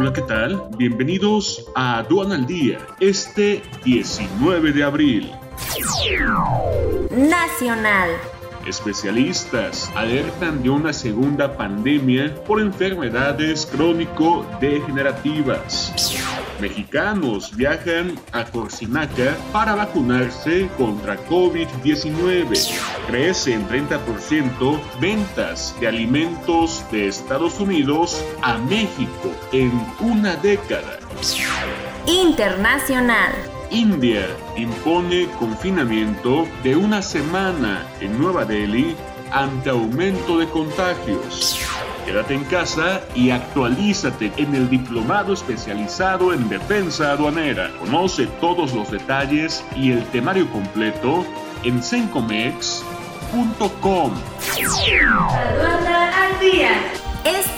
Hola, ¿qué tal? Bienvenidos a Aduana al Día, este 19 de abril. Nacional. Especialistas alertan de una segunda pandemia por enfermedades crónico-degenerativas. Mexicanos viajan a Corsinaca para vacunarse contra COVID-19. Crece en 30% ventas de alimentos de Estados Unidos a México en una década. Internacional. India impone confinamiento de una semana en Nueva Delhi ante aumento de contagios. Quédate en casa y actualízate en el diplomado especializado en defensa aduanera. Conoce todos los detalles y el temario completo en sencomex.com.